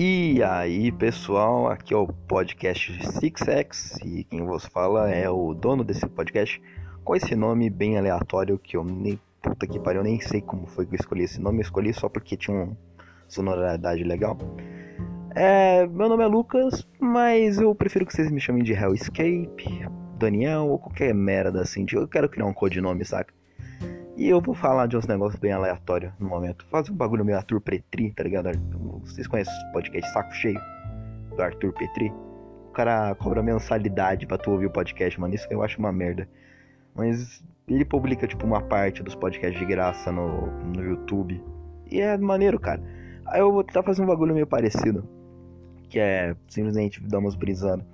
E aí, pessoal, aqui é o podcast 6X e quem vos fala é o dono desse podcast com esse nome bem aleatório que eu nem puta que pariu, nem sei como foi que eu escolhi esse nome, eu escolhi só porque tinha uma sonoridade legal. É, meu nome é Lucas, mas eu prefiro que vocês me chamem de Hellscape, Daniel ou qualquer merda assim. Eu quero criar um codinome, saca? E eu vou falar de uns negócios bem aleatórios no momento. Fazer um bagulho meio Arthur Petri, tá ligado? Vocês conhecem o podcast Saco Cheio do Arthur Petri? O cara cobra mensalidade pra tu ouvir o podcast, mano. Isso eu acho uma merda. Mas ele publica, tipo, uma parte dos podcasts de graça no, no YouTube. E é maneiro, cara. Aí eu vou tentar fazer um bagulho meio parecido. Que é simplesmente dar umas brisando.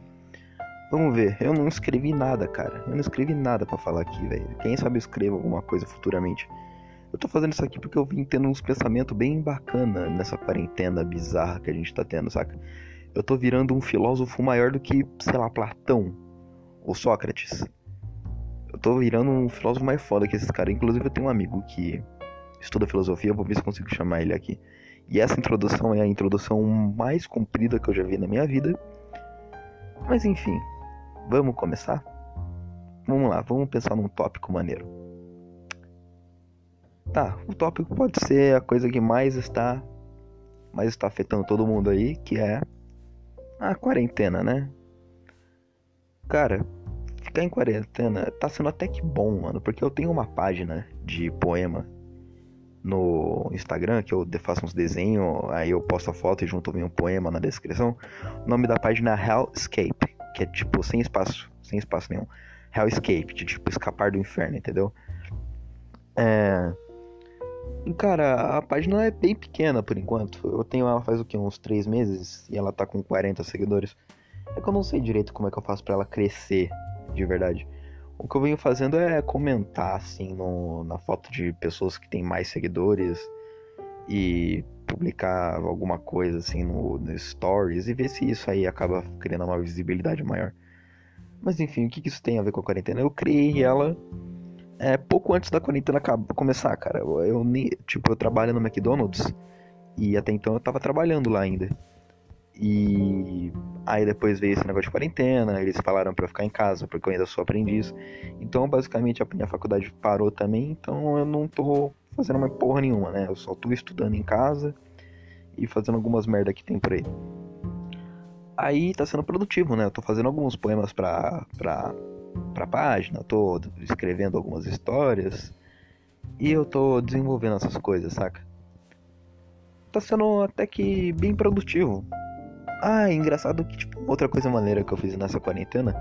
Vamos ver, eu não escrevi nada, cara. Eu não escrevi nada para falar aqui, velho. Quem sabe eu escrevo alguma coisa futuramente. Eu tô fazendo isso aqui porque eu vim tendo uns pensamentos bem bacana nessa quarentena bizarra que a gente tá tendo, saca? Eu tô virando um filósofo maior do que, sei lá, Platão ou Sócrates. Eu tô virando um filósofo mais foda que esses caras. Inclusive eu tenho um amigo que estuda filosofia, vou ver se consigo chamar ele aqui. E essa introdução é a introdução mais comprida que eu já vi na minha vida. Mas enfim, Vamos começar? Vamos lá, vamos pensar num tópico maneiro. Tá, o tópico pode ser a coisa que mais está mais está afetando todo mundo aí, que é a quarentena, né? Cara, ficar em quarentena tá sendo até que bom, mano, porque eu tenho uma página de poema no Instagram que eu faço uns desenhos, aí eu posto a foto e junto vem um poema na descrição. O nome da página é Hellscape que é tipo sem espaço, sem espaço nenhum. Hellscape, de tipo escapar do inferno, entendeu? É. Cara, a página é bem pequena por enquanto. Eu tenho ela faz o que? Uns 3 meses e ela tá com 40 seguidores. É que eu não sei direito como é que eu faço para ela crescer de verdade. O que eu venho fazendo é comentar assim no, na foto de pessoas que têm mais seguidores e publicar alguma coisa assim no, no Stories e ver se isso aí acaba criando uma visibilidade maior. Mas enfim, o que, que isso tem a ver com a quarentena? Eu criei ela é, pouco antes da quarentena começar, cara. Eu, tipo, eu trabalho no McDonald's e até então eu tava trabalhando lá ainda. E aí depois veio esse negócio de quarentena, eles falaram para ficar em casa, porque eu ainda sou aprendiz. Então, basicamente, a minha faculdade parou também, então eu não tô fazendo mais porra nenhuma, né? Eu só tô estudando em casa e fazendo algumas merda que tem por aí. Aí tá sendo produtivo, né? Eu tô fazendo alguns poemas pra, pra, pra página, tô escrevendo algumas histórias e eu tô desenvolvendo essas coisas, saca? Tá sendo até que bem produtivo. Ah, é engraçado que, tipo, outra coisa maneira que eu fiz nessa quarentena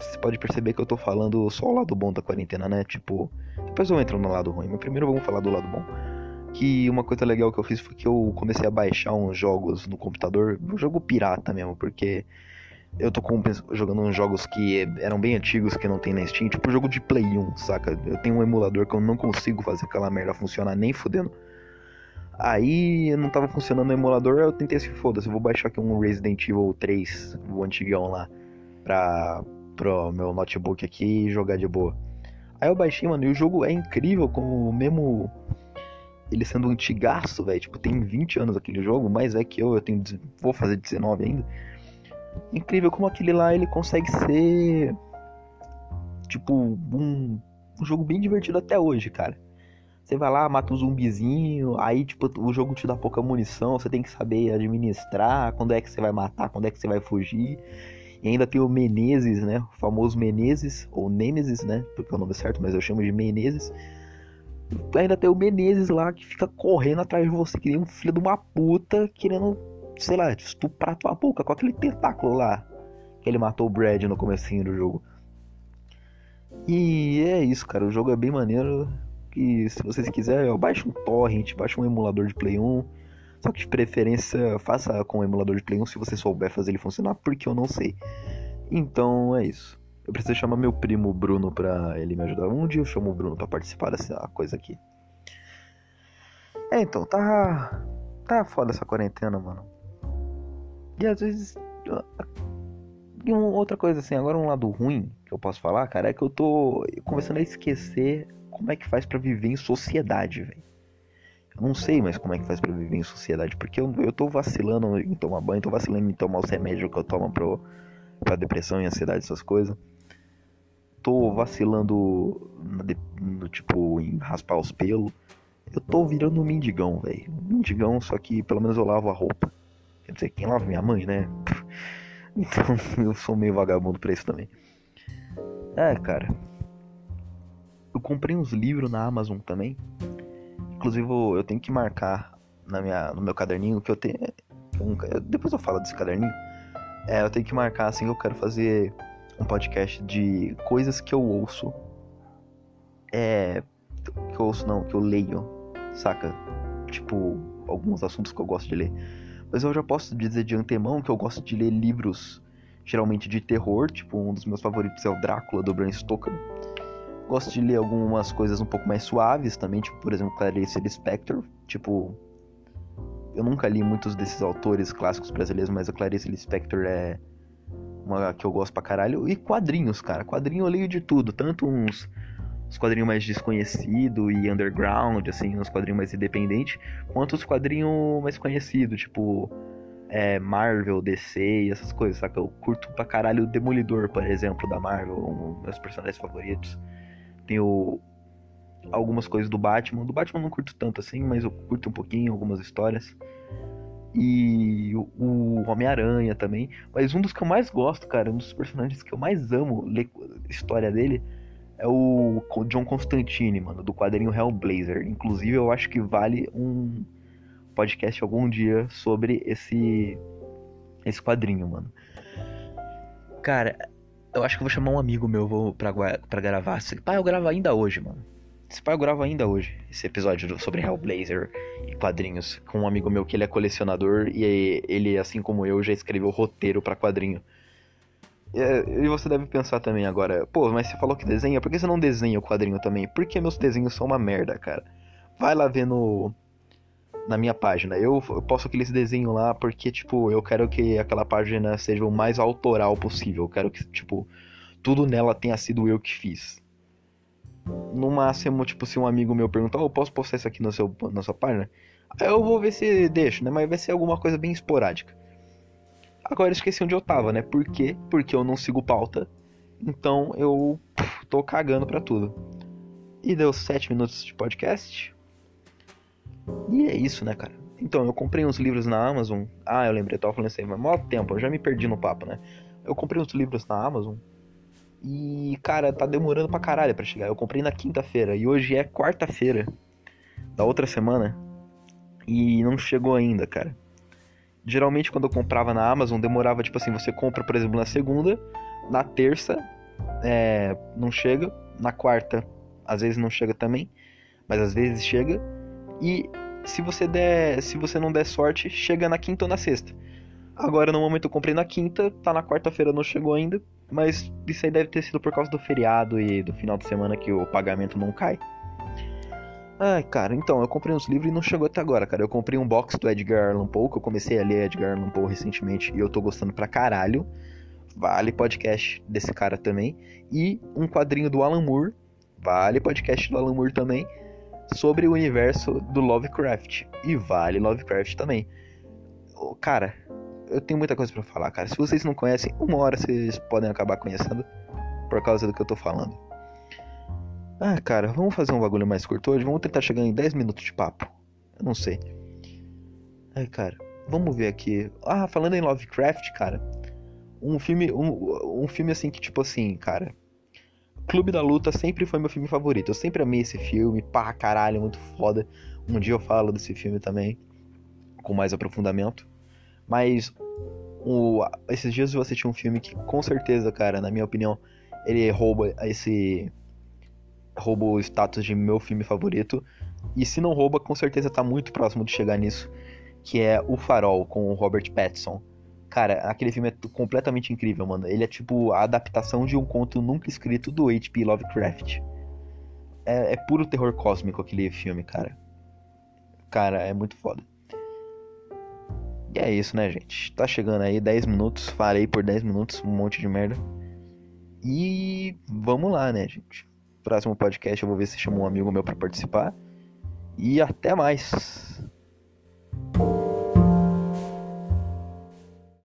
você pode perceber que eu tô falando só o lado bom da quarentena, né? Tipo, depois eu entro no lado ruim, mas primeiro vamos falar do lado bom. Que uma coisa legal que eu fiz foi que eu comecei a baixar uns jogos no computador, um jogo pirata mesmo, porque eu tô com, jogando uns jogos que eram bem antigos que não tem na Steam, tipo jogo de Play 1, saca? Eu tenho um emulador que eu não consigo fazer aquela merda funcionar nem fudendo. Aí não tava funcionando o emulador, eu tentei se foda-se, eu vou baixar aqui um Resident Evil 3, o antigão lá, pra, pro meu notebook aqui e jogar de boa. Aí eu baixei, mano, e o jogo é incrível, como mesmo ele sendo antigaço, velho. Tipo, tem 20 anos aquele jogo, mais é que eu, eu tenho. Vou fazer 19 ainda. Incrível como aquele lá ele consegue ser. Tipo, um, um jogo bem divertido até hoje, cara. Você vai lá, mata um zumbizinho, aí tipo, o jogo te dá pouca munição, você tem que saber administrar, quando é que você vai matar, quando é que você vai fugir. E ainda tem o Menezes, né? O famoso Menezes, ou Nemesis, né? Porque é o nome certo, mas eu chamo de Menezes. Ainda tem o Menezes lá que fica correndo atrás de você, que nem um filho de uma puta, querendo, sei lá, estuprar tua boca com aquele tentáculo lá. Que ele matou o Brad no comecinho do jogo. E é isso, cara. O jogo é bem maneiro. E se vocês quiserem, baixe um torrent, baixe um emulador de Play 1 só que de preferência faça com o emulador de Play 1 se você souber fazer ele funcionar, porque eu não sei. Então é isso. Eu preciso chamar meu primo Bruno pra ele me ajudar. Um dia eu chamo o Bruno pra participar dessa coisa aqui. É, então, tá. Tá foda essa quarentena, mano. E às vezes. E uma outra coisa assim, agora um lado ruim que eu posso falar, cara, é que eu tô começando a esquecer como é que faz para viver em sociedade, velho. não sei mais como é que faz pra viver em sociedade, porque eu, eu tô vacilando em tomar banho, tô vacilando em tomar os remédios que eu tomo pro, pra depressão e ansiedade, essas coisas. Tô vacilando no, no, tipo, em raspar os pelos. Eu tô virando um mendigão, velho. mendigão, só que pelo menos eu lavo a roupa. Quer dizer, quem lava minha mãe, né? Então eu sou meio vagabundo pra isso também. É, cara. Eu comprei uns livros na Amazon também. Inclusive eu tenho que marcar na minha, no meu caderninho que eu tenho. depois eu falo desse caderninho. É, eu tenho que marcar assim que eu quero fazer um podcast de coisas que eu ouço. É. Que eu ouço não, que eu leio. Saca? Tipo, alguns assuntos que eu gosto de ler. Mas eu já posso dizer de antemão que eu gosto de ler livros geralmente de terror, tipo um dos meus favoritos é o Drácula do Bram Stoker. Gosto de ler algumas coisas um pouco mais suaves também, tipo, por exemplo, Clarice Lispector. Tipo, eu nunca li muitos desses autores clássicos brasileiros, mas a Clarice Lispector é uma que eu gosto pra caralho. E quadrinhos, cara. Quadrinho eu leio de tudo, tanto uns, uns quadrinhos mais desconhecido e underground, assim, uns quadrinhos mais independentes, quanto os quadrinhos mais conhecidos, tipo é, Marvel, DC e essas coisas, saca? Eu curto pra caralho o Demolidor, por exemplo, da Marvel, um dos meus personagens favoritos. Tenho algumas coisas do Batman. Do Batman eu não curto tanto assim, mas eu curto um pouquinho algumas histórias. E o Homem-Aranha também. Mas um dos que eu mais gosto, cara, um dos personagens que eu mais amo ler história dele é o John Constantine, mano, do quadrinho Hellblazer. Inclusive, eu acho que vale um podcast algum dia sobre esse esse quadrinho, mano. Cara, eu acho que vou chamar um amigo meu vou pra, gravar. Esse pai eu gravo ainda hoje, mano. Esse pai eu gravo ainda hoje. Esse episódio sobre Hellblazer e quadrinhos. Com um amigo meu que ele é colecionador e ele, assim como eu, já escreveu roteiro para quadrinho. E você deve pensar também agora, pô, mas você falou que desenha, por que você não desenha o quadrinho também? Porque meus desenhos são uma merda, cara. Vai lá ver no. Na minha página. Eu, eu posto aqueles desenhos lá porque, tipo, eu quero que aquela página seja o mais autoral possível. Eu quero que, tipo, tudo nela tenha sido eu que fiz. No máximo, tipo, se um amigo meu perguntar, oh, eu posso postar isso aqui no seu, na sua página? Aí eu vou ver se deixo, né? Mas vai ser alguma coisa bem esporádica. Agora eu esqueci onde eu tava, né? Por quê? Porque eu não sigo pauta. Então eu pff, tô cagando pra tudo. E deu 7 minutos de podcast. E é isso, né, cara? Então, eu comprei uns livros na Amazon. Ah, eu lembrei, eu tava falando assim, mas maior tempo, eu já me perdi no papo, né? Eu comprei uns livros na Amazon. E, cara, tá demorando pra caralho pra chegar. Eu comprei na quinta-feira e hoje é quarta-feira da outra semana. E não chegou ainda, cara. Geralmente quando eu comprava na Amazon, demorava, tipo assim, você compra, por exemplo, na segunda, na terça, é, não chega, na quarta, às vezes não chega também, mas às vezes chega. E se você der, se você não der sorte, chega na quinta ou na sexta. Agora no momento eu comprei na quinta, tá na quarta-feira, não chegou ainda, mas isso aí deve ter sido por causa do feriado e do final de semana que o pagamento não cai. Ai, cara, então, eu comprei uns livros e não chegou até agora, cara. Eu comprei um box do Edgar Allan Poe, que eu comecei a ler Edgar Allan Poe recentemente e eu tô gostando pra caralho. Vale podcast desse cara também. E um quadrinho do Alan Moore, vale podcast do Alan Moore também, sobre o universo do Lovecraft. E vale Lovecraft também. Cara, eu tenho muita coisa para falar, cara. Se vocês não conhecem, uma hora vocês podem acabar conhecendo por causa do que eu tô falando. Ah, cara, vamos fazer um bagulho mais curto hoje? Vamos tentar chegar em 10 minutos de papo. Eu não sei. Ai, cara, vamos ver aqui. Ah, falando em Lovecraft, cara. Um filme, um, um filme assim que, tipo assim, cara. Clube da Luta sempre foi meu filme favorito. Eu sempre amei esse filme. Pá, caralho, muito foda. Um dia eu falo desse filme também. Com mais aprofundamento. Mas o, esses dias eu assisti um filme que com certeza, cara, na minha opinião, ele rouba esse rouba o status de meu filme favorito. E se não rouba, com certeza tá muito próximo de chegar nisso. Que é O Farol, com o Robert Pattinson. Cara, aquele filme é completamente incrível, mano. Ele é tipo a adaptação de um conto nunca escrito do H.P. Lovecraft. É, é puro terror cósmico aquele filme, cara. Cara, é muito foda. E é isso, né, gente? Tá chegando aí 10 minutos. Falei por 10 minutos, um monte de merda. E vamos lá, né, gente? Próximo podcast eu vou ver se chamo um amigo meu para participar. e até mais.